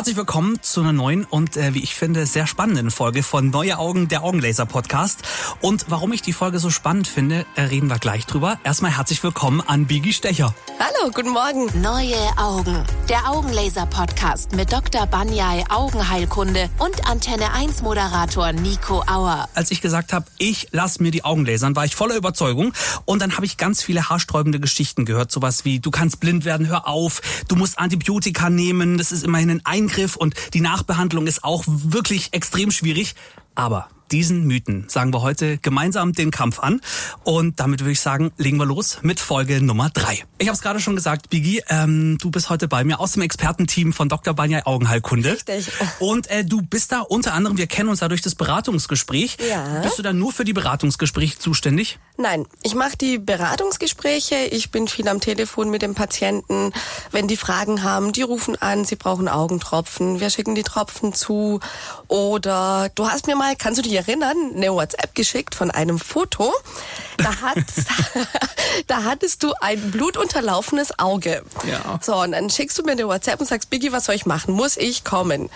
Herzlich willkommen zu einer neuen und äh, wie ich finde sehr spannenden Folge von Neue Augen, der Augenlaser Podcast. Und warum ich die Folge so spannend finde, äh, reden wir gleich drüber. Erstmal herzlich willkommen an Bigi Stecher. Hallo, guten Morgen. Neue Augen, der Augenlaser Podcast mit Dr. Banyai Augenheilkunde und Antenne 1 Moderator Nico Auer. Als ich gesagt habe, ich lass mir die Augen lasern, war ich voller Überzeugung und dann habe ich ganz viele haarsträubende Geschichten gehört, sowas wie du kannst blind werden, hör auf, du musst Antibiotika nehmen, das ist immerhin ein Eingriff und die Nachbehandlung ist auch wirklich extrem schwierig. Aber diesen Mythen sagen wir heute gemeinsam den Kampf an. Und damit würde ich sagen, legen wir los mit Folge Nummer drei. Ich habe es gerade schon gesagt, Bigi, ähm, du bist heute bei mir aus dem Expertenteam von Dr. Banyai Augenheilkunde. Richtig. Und äh, du bist da unter anderem, wir kennen uns da durch das Beratungsgespräch. Ja. Bist du da nur für die Beratungsgespräche zuständig? Nein, ich mache die Beratungsgespräche. Ich bin viel am Telefon mit dem Patienten. Wenn die Fragen haben, die rufen an, sie brauchen Augentropfen. Wir schicken die Tropfen zu. Oder du hast mir mal, kannst du dich erinnern, eine WhatsApp geschickt von einem Foto. Da, hat, da hattest du ein blutunterlaufenes Auge. Ja. So, und dann schickst du mir eine WhatsApp und sagst, Biggie, was soll ich machen? Muss ich kommen?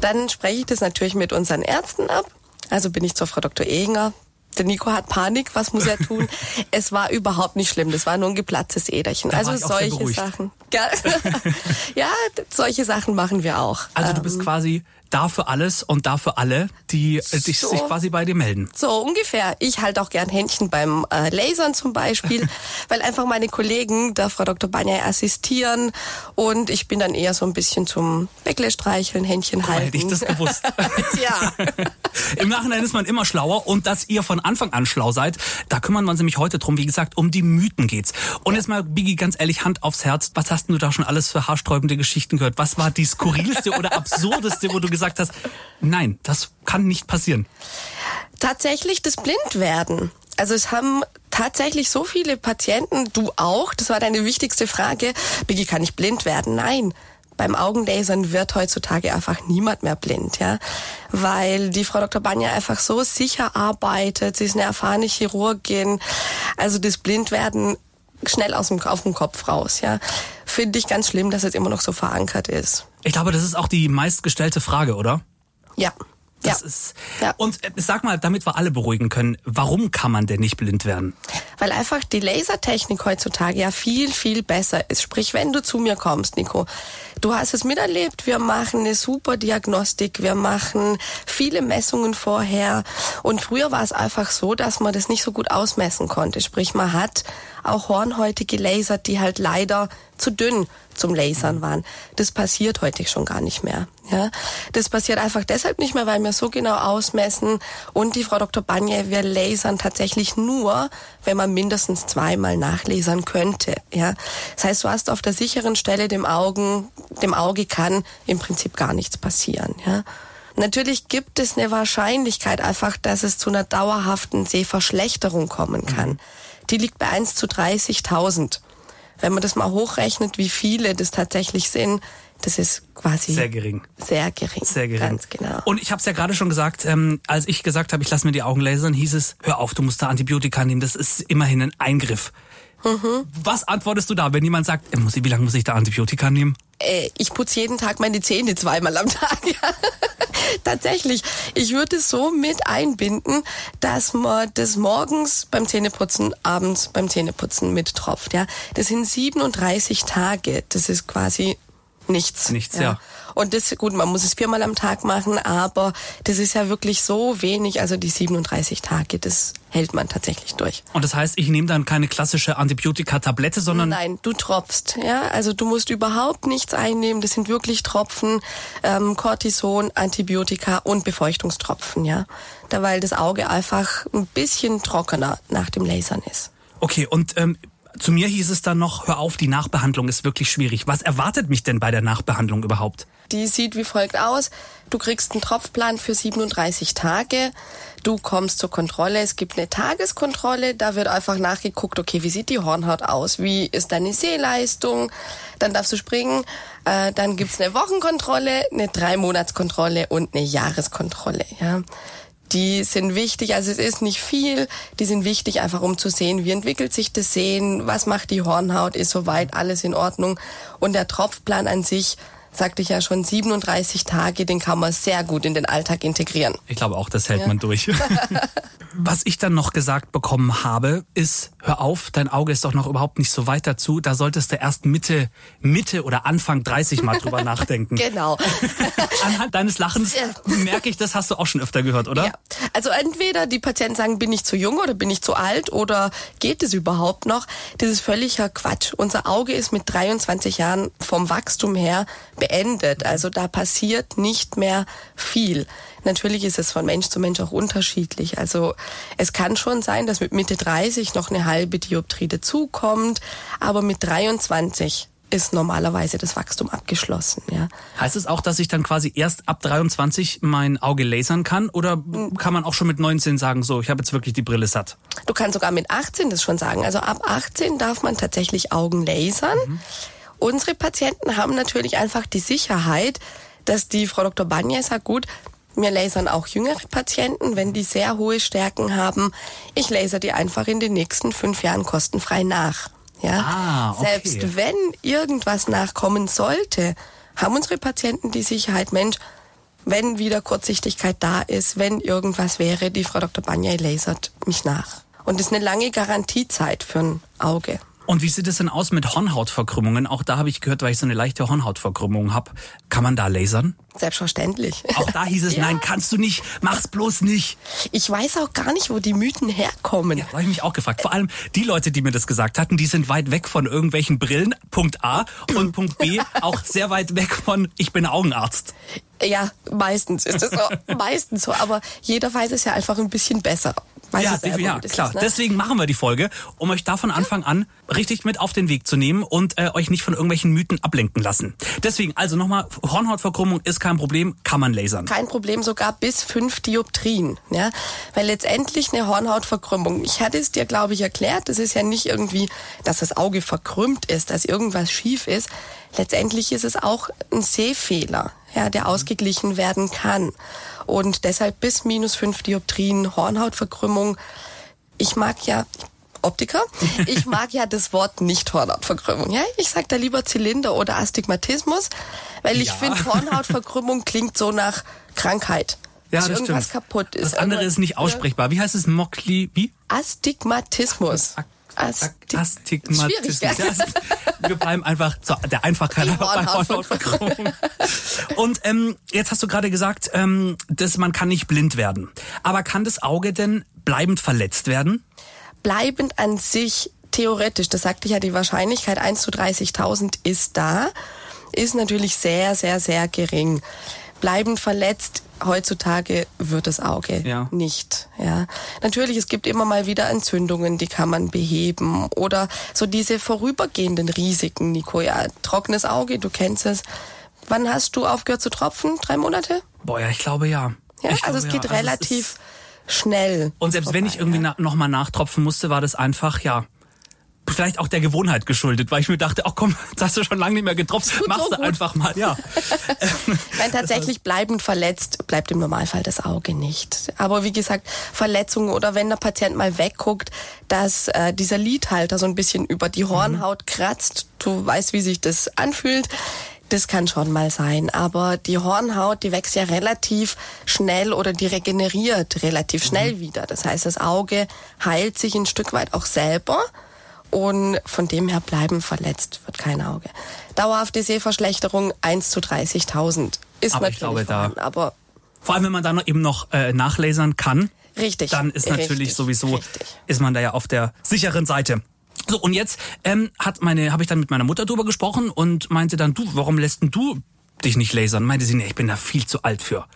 Dann spreche ich das natürlich mit unseren Ärzten ab. Also bin ich zur Frau Dr. Ehinger. Der Nico hat Panik, was muss er tun? es war überhaupt nicht schlimm, das war nur ein geplatztes Äderchen. Da also solche. Sachen. Ja, ja, solche Sachen machen wir auch. Also du bist quasi da für alles und da für alle, die äh, dich, So. sich quasi bei dir melden. So ungefähr. Ich halte auch gern Händchen beim äh, Lasern zum Beispiel, weil einfach meine Kollegen der Frau Dr. Banyai assistieren und ich bin dann eher so ein bisschen zum Bäckle streicheln, Händchen Guck halten. hätte ich das gewusst. ja. Im Nachhinein ist man immer schlauer und dass ihr von Anfang an schlau seid, da kümmern wir uns nämlich heute drum. Wie gesagt, um die Mythen geht's. Und jetzt mal, Biggie, ganz ehrlich, Hand aufs Herz. Was hast denn du da schon alles für haarsträubende Geschichten gehört? Was war die skurrilste oder absurdeste, wo du gesagt hast, nein, das kann nicht passieren? Tatsächlich das Blindwerden. Also es haben tatsächlich so viele Patienten, du auch, das war deine wichtigste Frage, Biggie, kann ich blind werden? Nein. Beim Augenlasern wird heutzutage einfach niemand mehr blind, ja, weil die Frau Dr. Banja einfach so sicher arbeitet. Sie ist eine erfahrene Chirurgin. Also das Blindwerden schnell aus dem, auf dem Kopf raus, ja. Finde ich ganz schlimm, dass es immer noch so verankert ist. Ich glaube, das ist auch die meistgestellte Frage, oder? Ja. Das ja. ist. Ja. Und äh, sag mal, damit wir alle beruhigen können, warum kann man denn nicht blind werden? Weil einfach die Lasertechnik heutzutage ja viel, viel besser ist. Sprich, wenn du zu mir kommst, Nico, du hast es miterlebt, wir machen eine super Diagnostik, wir machen viele Messungen vorher. Und früher war es einfach so, dass man das nicht so gut ausmessen konnte. Sprich, man hat auch Hornhäute gelasert, die halt leider zu dünn zum Lasern waren. Das passiert heute schon gar nicht mehr. Ja, das passiert einfach deshalb nicht mehr, weil wir so genau ausmessen. Und die Frau Dr. Banje, wir lasern tatsächlich nur, wenn man mindestens zweimal nachlasern könnte. Ja, das heißt, du hast auf der sicheren Stelle dem Augen, dem Auge kann im Prinzip gar nichts passieren. Ja. Natürlich gibt es eine Wahrscheinlichkeit einfach, dass es zu einer dauerhaften Sehverschlechterung kommen kann. Die liegt bei 1 zu 30.000. Wenn man das mal hochrechnet, wie viele das tatsächlich sind, das ist quasi Sehr gering. Sehr gering. Sehr gering. Ganz genau. Und ich habe es ja gerade schon gesagt, ähm, als ich gesagt habe, ich lasse mir die Augen lasern, hieß es, hör auf, du musst da Antibiotika nehmen, das ist immerhin ein Eingriff. Mhm. Was antwortest du da, wenn jemand sagt, äh, wie lange muss ich da Antibiotika nehmen? Äh, ich putze jeden Tag meine Zähne zweimal am Tag. Ja. Tatsächlich. Ich würde es so mit einbinden, dass man das morgens beim Zähneputzen, abends beim Zähneputzen mittropft. Ja. Das sind 37 Tage. Das ist quasi nichts. Nichts, ja. Und das, gut, man muss es viermal am Tag machen, aber das ist ja wirklich so wenig. Also die 37 Tage, das hält man tatsächlich durch. Und das heißt, ich nehme dann keine klassische Antibiotika-Tablette, sondern Nein, du tropfst. Ja, also du musst überhaupt nichts einnehmen. Das sind wirklich Tropfen, ähm, Cortison, Antibiotika und Befeuchtungstropfen. Ja, da weil das Auge einfach ein bisschen trockener nach dem Lasern ist. okay. Und ähm, zu mir hieß es dann noch, hör auf, die Nachbehandlung ist wirklich schwierig. Was erwartet mich denn bei der Nachbehandlung überhaupt? Die sieht wie folgt aus. Du kriegst einen Tropfplan für 37 Tage. Du kommst zur Kontrolle. Es gibt eine Tageskontrolle. Da wird einfach nachgeguckt, okay, wie sieht die Hornhaut aus? Wie ist deine Sehleistung? Dann darfst du springen. Äh, dann gibt's eine Wochenkontrolle, eine Drei-Monats-Kontrolle und eine Jahreskontrolle. Ja. Die sind wichtig, also es ist nicht viel, die sind wichtig einfach um zu sehen, wie entwickelt sich das Sehen, was macht die Hornhaut, ist soweit alles in Ordnung. Und der Tropfplan an sich sagte ich ja schon, 37 Tage, den kann man sehr gut in den Alltag integrieren. Ich glaube auch, das hält ja. man durch. Was ich dann noch gesagt bekommen habe, ist, hör auf, dein Auge ist doch noch überhaupt nicht so weit dazu. Da solltest du erst Mitte, Mitte oder Anfang 30 mal drüber nachdenken. Genau. Anhand deines Lachens merke ich, das hast du auch schon öfter gehört, oder? Ja. Also entweder die Patienten sagen, bin ich zu jung oder bin ich zu alt oder geht es überhaupt noch? Das ist völliger Quatsch. Unser Auge ist mit 23 Jahren vom Wachstum her beendet. Also da passiert nicht mehr viel. Natürlich ist es von Mensch zu Mensch auch unterschiedlich. Also es kann schon sein, dass mit Mitte 30 noch eine halbe Dioptrie dazukommt, aber mit 23 ist normalerweise das Wachstum abgeschlossen. Ja. Heißt es auch, dass ich dann quasi erst ab 23 mein Auge lasern kann oder kann man auch schon mit 19 sagen, so, ich habe jetzt wirklich die Brille satt? Du kannst sogar mit 18 das schon sagen. Also ab 18 darf man tatsächlich Augen lasern. Mhm. Unsere Patienten haben natürlich einfach die Sicherheit, dass die Frau Dr. Banja sagt, gut, wir lasern auch jüngere Patienten, wenn die sehr hohe Stärken haben. Ich laser die einfach in den nächsten fünf Jahren kostenfrei nach. Ja? Ah, okay. Selbst wenn irgendwas nachkommen sollte, haben unsere Patienten die Sicherheit, Mensch, wenn wieder Kurzsichtigkeit da ist, wenn irgendwas wäre, die Frau Dr. Banja lasert mich nach. Und das ist eine lange Garantiezeit für ein Auge. Und wie sieht es denn aus mit Hornhautverkrümmungen? Auch da habe ich gehört, weil ich so eine leichte Hornhautverkrümmung habe. Kann man da lasern? Selbstverständlich. Auch da hieß es, ja. nein, kannst du nicht, mach's bloß nicht. Ich weiß auch gar nicht, wo die Mythen herkommen. Ja, habe ich mich auch gefragt. Vor allem die Leute, die mir das gesagt hatten, die sind weit weg von irgendwelchen Brillen, Punkt A. Und Punkt B, auch sehr weit weg von, ich bin Augenarzt. Ja, meistens ist es so. meistens so. Aber jeder weiß es ja einfach ein bisschen besser. Weiß ja, selber, ja klar. Ist, ne? Deswegen machen wir die Folge, um euch da von Anfang an richtig mit auf den Weg zu nehmen und äh, euch nicht von irgendwelchen Mythen ablenken lassen. Deswegen, also nochmal, Hornhautverkrümmung ist kein Problem, kann man lasern. Kein Problem, sogar bis fünf Dioptrien. Ja? Weil letztendlich eine Hornhautverkrümmung, ich hatte es dir, glaube ich, erklärt, das ist ja nicht irgendwie, dass das Auge verkrümmt ist, dass irgendwas schief ist. Letztendlich ist es auch ein Sehfehler, ja, der ausgeglichen werden kann. Und deshalb bis minus fünf Dioptrien Hornhautverkrümmung. Ich mag ja, Optiker. Ich mag ja das Wort nicht Hornhautverkrümmung. Ja? Ich sag da lieber Zylinder oder Astigmatismus, weil ich ja. finde, Hornhautverkrümmung klingt so nach Krankheit. Ja, das irgendwas stimmt. kaputt ist. Das andere ist nicht aussprechbar. Wie heißt es? Mokli, wie? Astigmatismus. Astig Astigmatismus. Ja, wir bleiben einfach zu der Einfachkeit bei Hornhautverkrümmung. Und ähm, jetzt hast du gerade gesagt, ähm, dass man kann nicht blind werden. Aber kann das Auge denn bleibend verletzt werden? Bleibend an sich theoretisch, das sagte ich ja, die Wahrscheinlichkeit 1 zu 30.000 ist da, ist natürlich sehr, sehr, sehr gering. Bleibend verletzt heutzutage wird das Auge ja. nicht. Ja, natürlich es gibt immer mal wieder Entzündungen, die kann man beheben oder so diese vorübergehenden Risiken. Nico, ja, trockenes Auge, du kennst es. Wann hast du aufgehört zu tropfen? Drei Monate? Boah, ja, ich glaube ja. Ja, ich also glaube, es geht ja. relativ also schnell. Und selbst vorbei, wenn ich irgendwie ja. na, noch mal nachtropfen musste, war das einfach ja vielleicht auch der Gewohnheit geschuldet, weil ich mir dachte, ach komm, jetzt hast du schon lange nicht mehr getroffen, machst so du einfach mal, ja. Nein, tatsächlich bleibend verletzt bleibt im Normalfall das Auge nicht. Aber wie gesagt, Verletzungen oder wenn der Patient mal wegguckt, dass äh, dieser Lidhalter so ein bisschen über die Hornhaut kratzt, du weißt, wie sich das anfühlt. Das kann schon mal sein, aber die Hornhaut, die wächst ja relativ schnell oder die regeneriert relativ schnell mhm. wieder. Das heißt, das Auge heilt sich ein Stück weit auch selber und von dem her bleiben verletzt wird kein Auge. Dauerhafte Sehverschlechterung 1 zu 30.000 ist aber natürlich ich glaube, da, aber vor allem wenn man dann eben noch äh, nachlasern kann, richtig, dann ist natürlich richtig, sowieso richtig. ist man da ja auf der sicheren Seite. So und jetzt ähm, hat meine habe ich dann mit meiner Mutter drüber gesprochen und meinte dann du, warum lässt denn du dich nicht lasern? Meinte sie, nee, ich bin da viel zu alt für.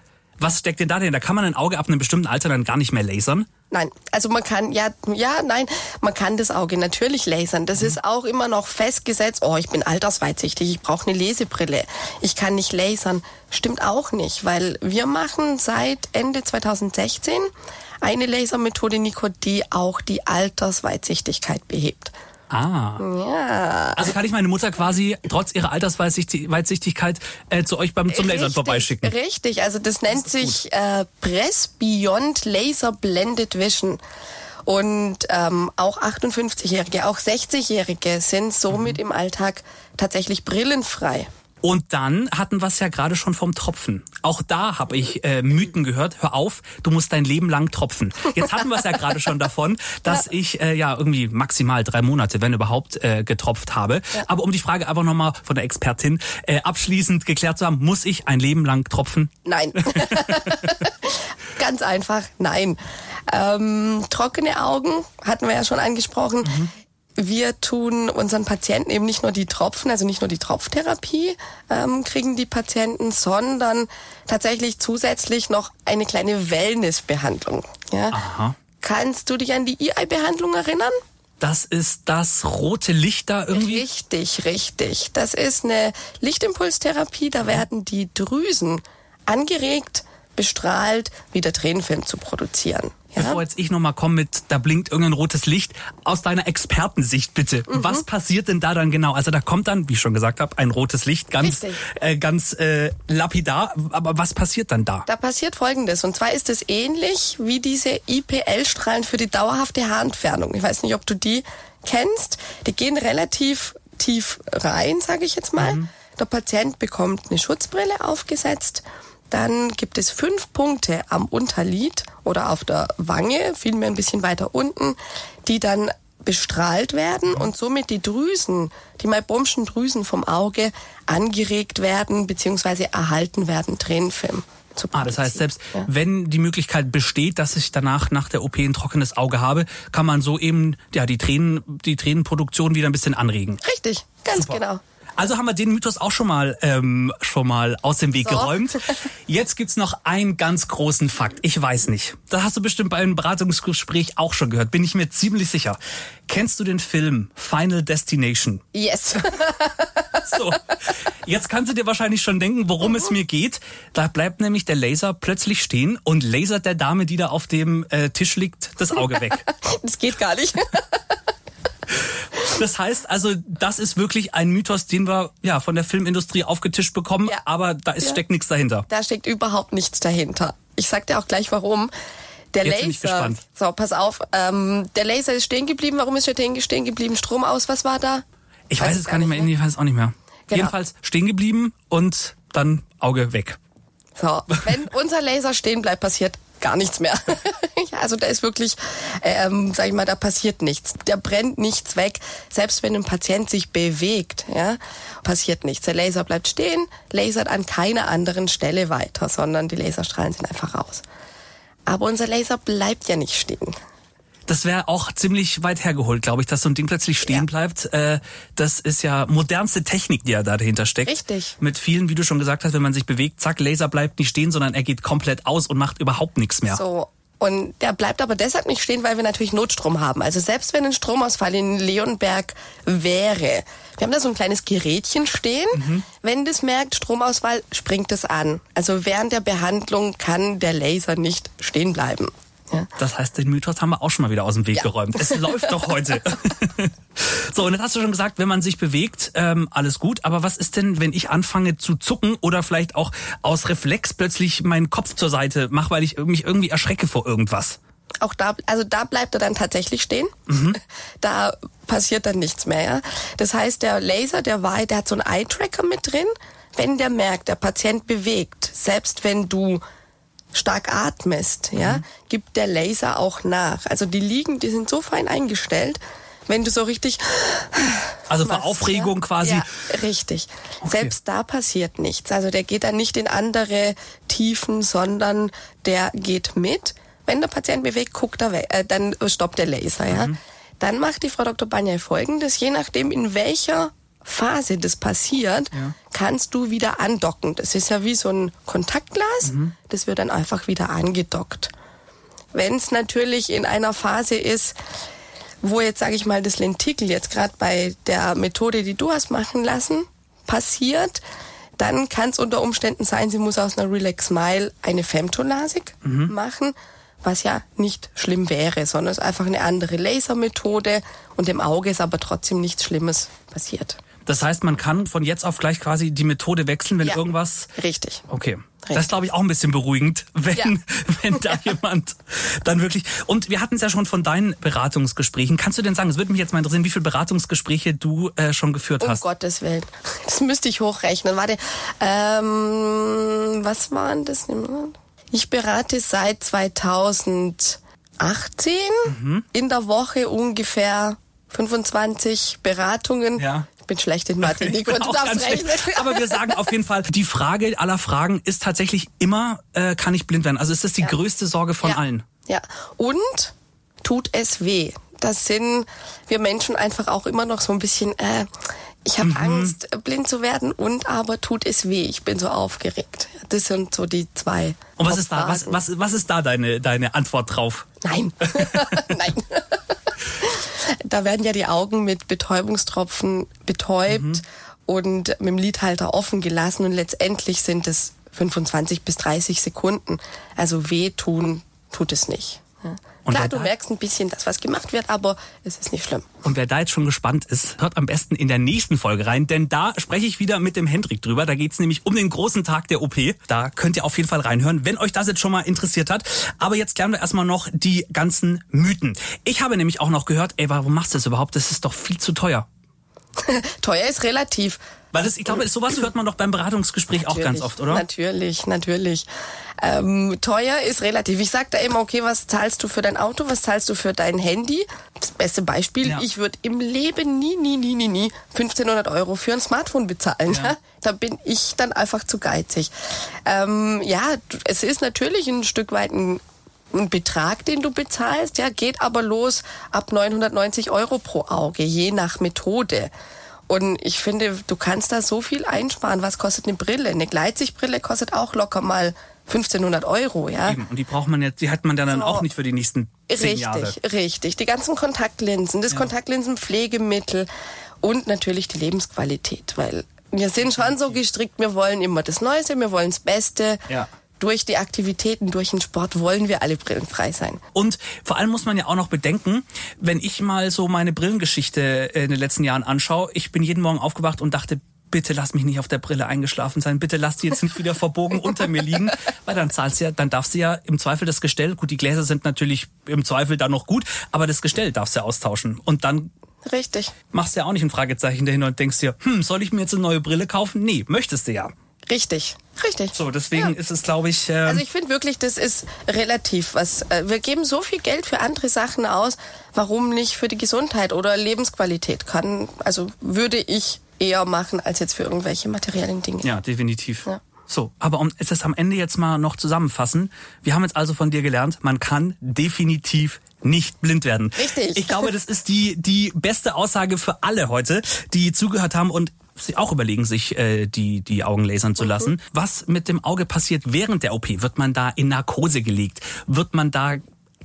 Was steckt denn da denn? Da kann man ein Auge ab einem bestimmten Alter dann gar nicht mehr lasern? Nein, also man kann, ja, ja, nein, man kann das Auge natürlich lasern. Das mhm. ist auch immer noch festgesetzt, oh, ich bin altersweitsichtig, ich brauche eine Lesebrille, ich kann nicht lasern. Stimmt auch nicht, weil wir machen seit Ende 2016 eine Lasermethode, Nico, die auch die Altersweitsichtigkeit behebt. Ah. Ja. Also kann ich meine Mutter quasi trotz ihrer Altersweitsichtigkeit äh, zu euch beim zum Lasern richtig, vorbeischicken. Richtig, also das nennt das sich äh, Press Beyond Laser Blended Vision. Und ähm, auch 58-Jährige, auch 60-Jährige sind somit mhm. im Alltag tatsächlich brillenfrei. Und dann hatten wir es ja gerade schon vom Tropfen. Auch da habe ich äh, Mythen gehört. Hör auf, du musst dein Leben lang tropfen. Jetzt hatten wir es ja gerade schon davon, dass ja. ich äh, ja irgendwie maximal drei Monate, wenn überhaupt, äh, getropft habe. Ja. Aber um die Frage einfach nochmal von der Expertin äh, abschließend geklärt zu haben, muss ich ein Leben lang tropfen? Nein. Ganz einfach, nein. Ähm, trockene Augen hatten wir ja schon angesprochen. Mhm wir tun unseren Patienten eben nicht nur die Tropfen, also nicht nur die Tropftherapie ähm, kriegen die Patienten, sondern tatsächlich zusätzlich noch eine kleine Wellnessbehandlung. Ja? Aha. Kannst du dich an die EI-Behandlung erinnern? Das ist das rote Licht da irgendwie? Richtig, richtig. Das ist eine Lichtimpulstherapie. Da werden die Drüsen angeregt, bestrahlt, wieder Tränenfilm zu produzieren. Ja? Bevor jetzt ich nochmal komme mit, da blinkt irgendein rotes Licht, aus deiner Expertensicht bitte, mhm. was passiert denn da dann genau? Also da kommt dann, wie ich schon gesagt habe, ein rotes Licht, ganz, äh, ganz äh, lapidar, aber was passiert dann da? Da passiert Folgendes, und zwar ist es ähnlich wie diese IPL-Strahlen für die dauerhafte Haarentfernung. Ich weiß nicht, ob du die kennst. Die gehen relativ tief rein, sage ich jetzt mal. Mhm. Der Patient bekommt eine Schutzbrille aufgesetzt dann gibt es fünf Punkte am Unterlid oder auf der Wange, vielmehr ein bisschen weiter unten, die dann bestrahlt werden und somit die Drüsen, die Maibomschen Drüsen vom Auge angeregt werden bzw. erhalten werden, Tränenfilm. Ah, das heißt, selbst ja. wenn die Möglichkeit besteht, dass ich danach nach der OP ein trockenes Auge habe, kann man so eben ja die Tränen, die Tränenproduktion wieder ein bisschen anregen. Richtig, ganz Super. genau. Also haben wir den Mythos auch schon mal ähm, schon mal aus dem Weg so. geräumt. Jetzt gibt's noch einen ganz großen Fakt. Ich weiß nicht. Da hast du bestimmt bei einem Beratungsgespräch auch schon gehört. Bin ich mir ziemlich sicher. Kennst du den Film Final Destination? Yes. so. Jetzt kannst du dir wahrscheinlich schon denken, worum mhm. es mir geht. Da bleibt nämlich der Laser plötzlich stehen und lasert der Dame, die da auf dem äh, Tisch liegt, das Auge weg. das geht gar nicht. Das heißt also, das ist wirklich ein Mythos, den wir ja von der Filmindustrie aufgetischt bekommen, ja. aber da ist, ja. steckt nichts dahinter. Da steckt überhaupt nichts dahinter. Ich sag dir auch gleich warum. Der Jetzt Laser. So, pass auf. Ähm, der Laser ist stehen geblieben. Warum ist er stehen geblieben? Strom aus, was war da? Ich weiß, weiß es gar nicht mehr. mehr. Ich weiß es auch nicht mehr. Genau. Jedenfalls stehen geblieben und dann Auge weg. So, wenn unser Laser stehen bleibt, passiert gar nichts mehr. also da ist wirklich, ähm, sag ich mal, da passiert nichts. Der brennt nichts weg. Selbst wenn ein Patient sich bewegt, ja, passiert nichts. Der Laser bleibt stehen, lasert an keiner anderen Stelle weiter, sondern die Laserstrahlen sind einfach raus. Aber unser Laser bleibt ja nicht stehen das wäre auch ziemlich weit hergeholt, glaube ich, dass so ein Ding plötzlich stehen ja. bleibt. Äh, das ist ja modernste Technik, die ja da dahinter steckt. Richtig. Mit vielen, wie du schon gesagt hast, wenn man sich bewegt, zack, Laser bleibt nicht stehen, sondern er geht komplett aus und macht überhaupt nichts mehr. So. Und der bleibt aber deshalb nicht stehen, weil wir natürlich Notstrom haben. Also selbst wenn ein Stromausfall in Leonberg wäre, wir haben da so ein kleines Gerätchen stehen. Mhm. Wenn das merkt, Stromausfall, springt es an. Also während der Behandlung kann der Laser nicht stehen bleiben. Ja. Das heißt, den Mythos haben wir auch schon mal wieder aus dem Weg ja. geräumt. Es läuft doch heute. so, und dann hast du schon gesagt, wenn man sich bewegt, ähm, alles gut. Aber was ist denn, wenn ich anfange zu zucken oder vielleicht auch aus Reflex plötzlich meinen Kopf zur Seite mache, weil ich mich irgendwie erschrecke vor irgendwas? Auch da, also da bleibt er dann tatsächlich stehen. Mhm. Da passiert dann nichts mehr. Ja? Das heißt, der Laser, der war, der hat so einen Eye-Tracker mit drin. Wenn der merkt, der Patient bewegt, selbst wenn du stark atmest, ja, mhm. gibt der Laser auch nach. Also die liegen, die sind so fein eingestellt, wenn du so richtig also machst, vor Aufregung ja? quasi. Ja, richtig. Okay. Selbst da passiert nichts. Also der geht dann nicht in andere Tiefen, sondern der geht mit. Wenn der Patient bewegt, guckt er weg, äh, dann stoppt der Laser, mhm. ja. Dann macht die Frau Dr. Banyai folgendes, je nachdem in welcher Phase das passiert, ja. kannst du wieder andocken. Das ist ja wie so ein Kontaktglas, mhm. das wird dann einfach wieder angedockt. Wenn es natürlich in einer Phase ist, wo jetzt, sage ich mal, das Lentikel jetzt gerade bei der Methode, die du hast machen lassen, passiert, dann kann es unter Umständen sein, sie muss aus einer Relax Smile eine Femtolasik mhm. machen, was ja nicht schlimm wäre, sondern es ist einfach eine andere Lasermethode und im Auge ist aber trotzdem nichts Schlimmes passiert. Das heißt, man kann von jetzt auf gleich quasi die Methode wechseln, wenn ja, irgendwas. Richtig. Okay. Das ist, glaube ich, auch ein bisschen beruhigend, wenn, ja. wenn da jemand dann wirklich. Und wir hatten es ja schon von deinen Beratungsgesprächen. Kannst du denn sagen, es würde mich jetzt mal interessieren, wie viele Beratungsgespräche du äh, schon geführt um hast? Um Gottes Willen. Das müsste ich hochrechnen. Warte, ähm, was waren das? Ich berate seit 2018 mhm. in der Woche ungefähr 25 Beratungen. Ja bin schlecht in Mathe. Ich bin auch ganz Aber wir sagen auf jeden Fall, die Frage aller Fragen ist tatsächlich immer, äh, kann ich blind werden? Also ist das die ja. größte Sorge von ja. allen? Ja. Und tut es weh? Das sind wir Menschen einfach auch immer noch so ein bisschen, äh, ich habe mhm. Angst, blind zu werden und aber tut es weh. Ich bin so aufgeregt. Das sind so die zwei. Und was ist da, was, was, was ist da deine, deine Antwort drauf? Nein. Nein. Da werden ja die Augen mit Betäubungstropfen betäubt mhm. und mit dem Lidhalter offen gelassen und letztendlich sind es 25 bis 30 Sekunden. Also wehtun tut es nicht. Ja. Und Klar, du merkst ein bisschen, dass was gemacht wird, aber es ist nicht schlimm. Und wer da jetzt schon gespannt ist, hört am besten in der nächsten Folge rein, denn da spreche ich wieder mit dem Hendrik drüber. Da geht's nämlich um den großen Tag der OP. Da könnt ihr auf jeden Fall reinhören, wenn euch das jetzt schon mal interessiert hat. Aber jetzt klären wir erstmal noch die ganzen Mythen. Ich habe nämlich auch noch gehört, ey, warum machst du das überhaupt? Das ist doch viel zu teuer. teuer ist relativ. Weil das, ich glaube, sowas hört man doch beim Beratungsgespräch natürlich, auch ganz oft, oder? Natürlich, natürlich. Ähm, teuer ist relativ. Ich sage da immer, okay, was zahlst du für dein Auto, was zahlst du für dein Handy? Das beste Beispiel, ja. ich würde im Leben nie, nie, nie, nie, nie 1500 Euro für ein Smartphone bezahlen. Ja. Da bin ich dann einfach zu geizig. Ähm, ja, es ist natürlich ein Stück weit ein ein Betrag, den du bezahlst, ja, geht aber los ab 990 Euro pro Auge, je nach Methode. Und ich finde, du kannst da so viel einsparen. Was kostet eine Brille? Eine Gleitsichtbrille kostet auch locker mal 1500 Euro, ja. Eben. Und die braucht man jetzt, die hat man dann, so. auch nicht für die nächsten zehn richtig, Jahre. Richtig, richtig. Die ganzen Kontaktlinsen, das ja. Kontaktlinsenpflegemittel und natürlich die Lebensqualität, weil wir sind schon so gestrickt, wir wollen immer das Neueste, wir wollen das Beste. Ja durch die Aktivitäten, durch den Sport wollen wir alle brillenfrei sein. Und vor allem muss man ja auch noch bedenken, wenn ich mal so meine Brillengeschichte in den letzten Jahren anschaue, ich bin jeden Morgen aufgewacht und dachte, bitte lass mich nicht auf der Brille eingeschlafen sein, bitte lass die jetzt nicht wieder verbogen unter mir liegen, weil dann zahlst du ja, dann darfst du ja im Zweifel das Gestell, gut, die Gläser sind natürlich im Zweifel dann noch gut, aber das Gestell darfst du ja austauschen und dann Richtig. Machst du ja auch nicht ein Fragezeichen dahinter und denkst dir, hm, soll ich mir jetzt eine neue Brille kaufen? Nee, möchtest du ja. Richtig, richtig. So, deswegen ja. ist es, glaube ich. Äh also ich finde wirklich, das ist relativ. Was äh, wir geben so viel Geld für andere Sachen aus. Warum nicht für die Gesundheit oder Lebensqualität? Kann also würde ich eher machen als jetzt für irgendwelche materiellen Dinge. Ja, definitiv. Ja. So, aber um es am Ende jetzt mal noch zusammenfassen. Wir haben jetzt also von dir gelernt, man kann definitiv nicht blind werden. Richtig. Ich glaube, das ist die, die beste Aussage für alle heute, die zugehört haben und sie auch überlegen, sich äh, die, die Augen lasern zu lassen. Mhm. Was mit dem Auge passiert während der OP? Wird man da in Narkose gelegt? Wird man da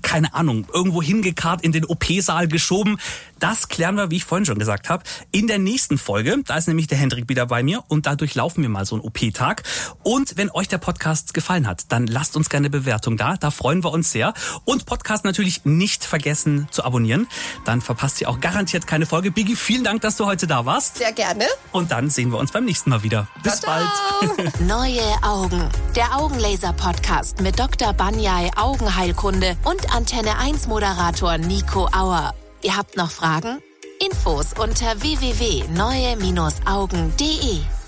keine Ahnung, irgendwo hingekarrt in den OP-Saal geschoben. Das klären wir, wie ich vorhin schon gesagt habe, in der nächsten Folge. Da ist nämlich der Hendrik wieder bei mir und dadurch laufen wir mal so einen OP-Tag. Und wenn euch der Podcast gefallen hat, dann lasst uns gerne eine Bewertung da. Da freuen wir uns sehr. Und Podcast natürlich nicht vergessen zu abonnieren. Dann verpasst ihr auch garantiert keine Folge. Biggie, vielen Dank, dass du heute da warst. Sehr gerne. Und dann sehen wir uns beim nächsten Mal wieder. Bis ciao, bald. Neue Augen. Der Augenlaser-Podcast mit Dr. Banyai Augenheilkunde und Antenne 1 Moderator Nico Auer. Ihr habt noch Fragen? Infos unter www.neue-augen.de